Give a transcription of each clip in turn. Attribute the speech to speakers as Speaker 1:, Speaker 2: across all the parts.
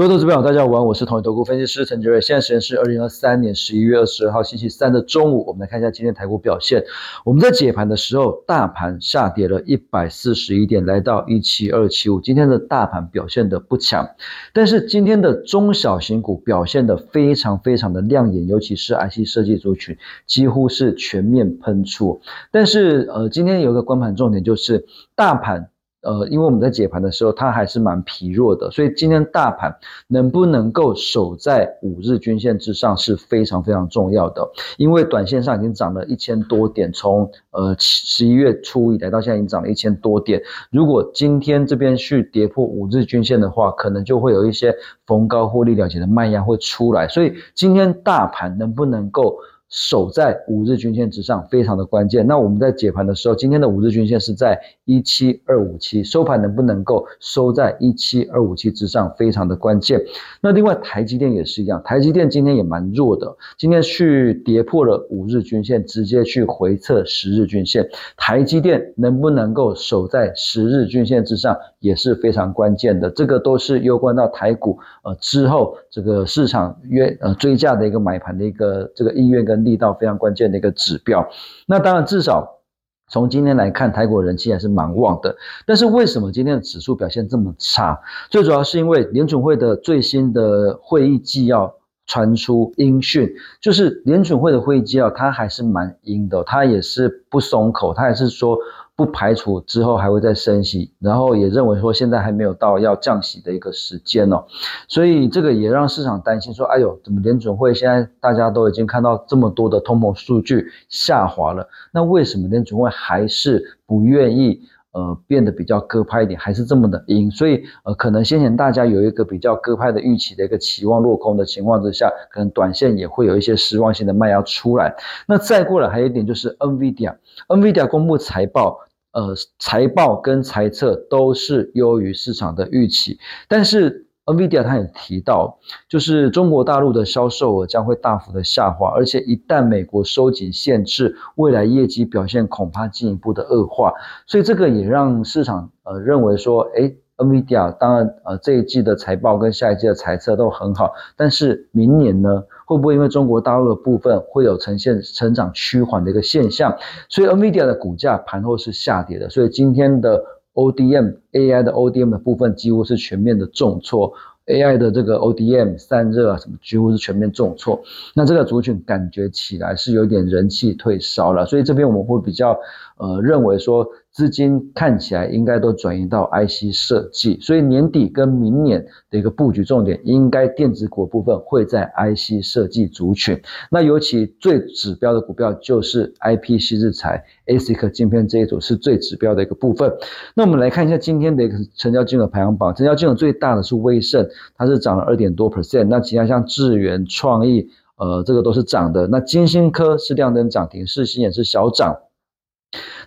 Speaker 1: 各位投资朋友，大家好，我是统一投顾分析师陈杰瑞。现在时间是二零二三年十一月二十二号星期三的中午，我们来看一下今天台股表现。我们在解盘的时候，大盘下跌了一百四十一点，来到一七二七五。今天的大盘表现的不强，但是今天的中小型股表现的非常非常的亮眼，尤其是 IC 设计族群几乎是全面喷出。但是呃，今天有一个关盘重点就是大盘。呃，因为我们在解盘的时候，它还是蛮疲弱的，所以今天大盘能不能够守在五日均线之上是非常非常重要的。因为短线上已经涨了一千多点，从呃十一月初以来到现在已经涨了一千多点。如果今天这边去跌破五日均线的话，可能就会有一些逢高获利了结的卖压会出来。所以今天大盘能不能够？守在五日均线之上，非常的关键。那我们在解盘的时候，今天的五日均线是在一七二五七，收盘能不能够收在一七二五七之上，非常的关键。那另外台积电也是一样，台积电今天也蛮弱的，今天去跌破了五日均线，直接去回测十日均线。台积电能不能够守在十日均线之上，也是非常关键的。这个都是攸关到台股呃之后这个市场约呃追价的一个买盘的一个这个意愿跟。力道非常关键的一个指标，那当然至少从今天来看，台股人气还是蛮旺的。但是为什么今天的指数表现这么差？最主要是因为联准会的最新的会议纪要传出音讯，就是联准会的会议纪要它还是蛮阴的，它也是不松口，它也是说。不排除之后还会再升息，然后也认为说现在还没有到要降息的一个时间哦，所以这个也让市场担心说，哎呦，怎么联准会现在大家都已经看到这么多的通膨数据下滑了，那为什么联准会还是不愿意呃变得比较鸽派一点，还是这么的阴？所以呃可能先前大家有一个比较鸽派的预期的一个期望落空的情况之下，可能短线也会有一些失望性的卖压出来。那再过来还有一点就是 NVIDIA，NVIDIA 公布财报。呃，财报跟财测都是优于市场的预期，但是 NVIDIA 它也提到，就是中国大陆的销售额将会大幅的下滑，而且一旦美国收紧限制，未来业绩表现恐怕进一步的恶化，所以这个也让市场呃认为说，哎。NVIDIA 当然，呃，这一季的财报跟下一季的财测都很好，但是明年呢，会不会因为中国大陆的部分会有呈现成长趋缓的一个现象？所以 NVIDIA 的股价盘后是下跌的，所以今天的 ODM AI 的 ODM 的部分几乎是全面的重挫。AI 的这个 ODM 散热啊，什么几乎是全面重挫，那这个族群感觉起来是有点人气退烧了，所以这边我们会比较呃认为说资金看起来应该都转移到 IC 设计，所以年底跟明年的一个布局重点应该电子股部分会在 IC 设计族群，那尤其最指标的股票就是 IP 系日材 ASIC 镜片这一组是最指标的一个部分。那我们来看一下今天的一个成交金额排行榜，成交金额最大的是威盛。它是涨了二点多 percent，那其他像智源、创意，呃，这个都是涨的。那金星科是亮灯涨停，世新也是小涨。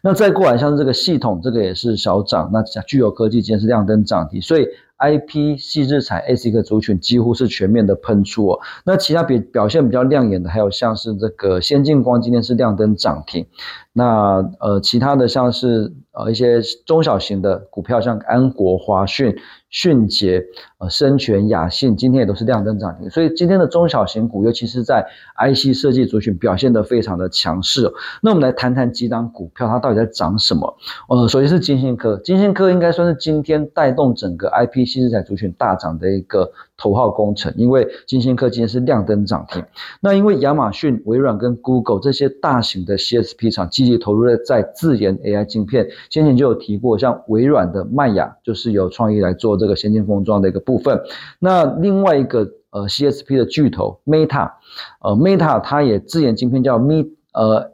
Speaker 1: 那再过来像是这个系统，这个也是小涨。那具有科技今天是亮灯涨停，所以 I P 细日彩 A C 个族群几乎是全面的喷出哦。那其他比表现比较亮眼的，还有像是这个先进光今天是亮灯涨停。那呃，其他的像是呃一些中小型的股票，像安国、华讯、迅捷、呃深全、雅信，今天也都是亮灯涨停。所以今天的中小型股，尤其是在 IC 设计族群表现得非常的强势。那我们来谈谈几档股票，它到底在涨什么？呃，首先是金星科，金星科应该算是今天带动整个 IP 新材族群大涨的一个。头号工程，因为金星科今天是亮灯涨停。那因为亚马逊、微软跟 Google 这些大型的 CSP 厂积极投入在自研 AI 晶片，先前就有提过，像微软的麦雅就是有创意来做这个先进封装的一个部分。那另外一个呃 CSP 的巨头 Meta，呃 Meta 它也自研晶片叫 Me 呃。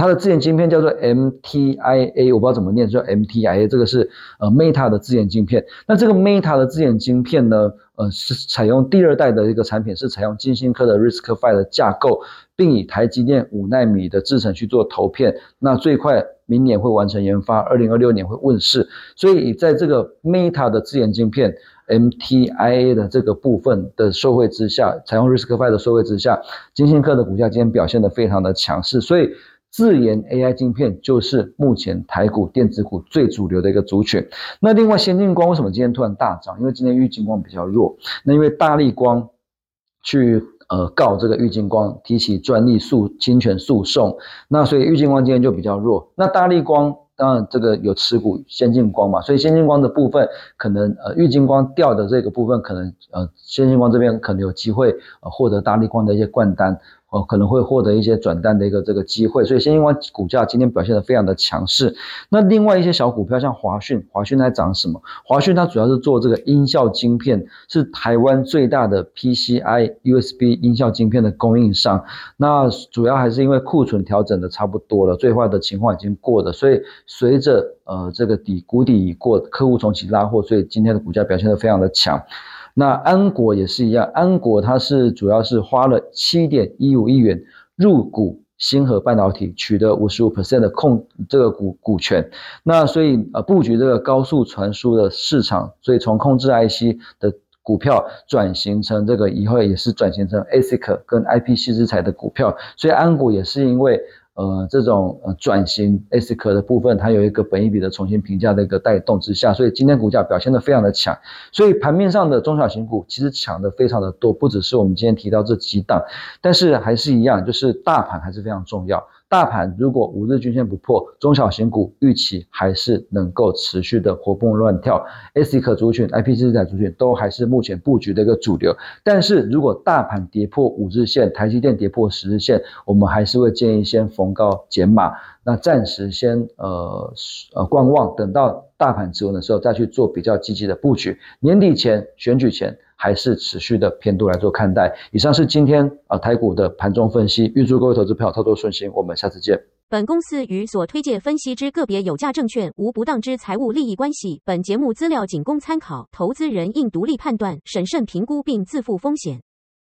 Speaker 1: 它的自研晶片叫做 MTIA，我不知道怎么念，叫 MTIA，这个是呃 Meta 的自研晶片。那这个 Meta 的自研晶片呢，呃是采用第二代的一个产品，是采用金星科的 RISC-V 的架构，并以台积电五纳米的制程去做投片。那最快明年会完成研发，二零二六年会问世。所以在这个 Meta 的自研晶片 MTIA 的这个部分的受惠之下，采用 RISC-V 的受惠之下，金星科的股价今天表现的非常的强势，所以。自研 AI 晶片就是目前台股电子股最主流的一个族群。那另外，先进光为什么今天突然大涨？因为今天玉晶光比较弱。那因为大力光去呃告这个玉金光，提起专利诉侵权诉讼，那所以玉金光今天就比较弱。那大力光当然这个有持股先进光嘛，所以先进光的部分可能呃玉晶光掉的这个部分可能呃先进光这边可能有机会呃获得大力光的一些灌单。呃，可能会获得一些转单的一个这个机会，所以先进光股价今天表现的非常的强势。那另外一些小股票，像华讯，华讯在涨什么？华讯它主要是做这个音效晶片，是台湾最大的 PCI USB 音效晶片的供应商。那主要还是因为库存调整的差不多了，最坏的情况已经过了，所以随着呃这个底谷底已过，客户重启拉货，所以今天的股价表现的非常的强。那安国也是一样，安国它是主要是花了七点一五亿元入股星河半导体，取得五十五 percent 的控这个股股权。那所以呃布局这个高速传输的市场，所以从控制 IC 的股票转型成这个以后也是转型成 ASIC 跟 IP 细资材的股票。所以安国也是因为。呃，这种呃转型 S 壳的部分，它有一个本一比的重新评价的一个带动之下，所以今天股价表现的非常的强。所以盘面上的中小型股其实抢的非常的多，不只是我们今天提到这几档，但是还是一样，就是大盘还是非常重要。大盘如果五日均线不破，中小型股预期还是能够持续的活蹦乱跳，ASIC 族群、IP 资产族群都还是目前布局的一个主流。但是如果大盘跌破五日线，台积电跌破十日线，我们还是会建议先逢高减码，那暂时先呃呃观望，等到大盘止稳的时候再去做比较积极的布局。年底前选举前。还是持续的偏度来做看待。以上是今天啊台股的盘中分析，预祝各位投资票操作顺心。我们下次见。
Speaker 2: 本公司与所推介分析之个别有价证券无不当之财务利益关系。本节目资料仅供参考，投资人应独立判断、审慎评估并自负风险。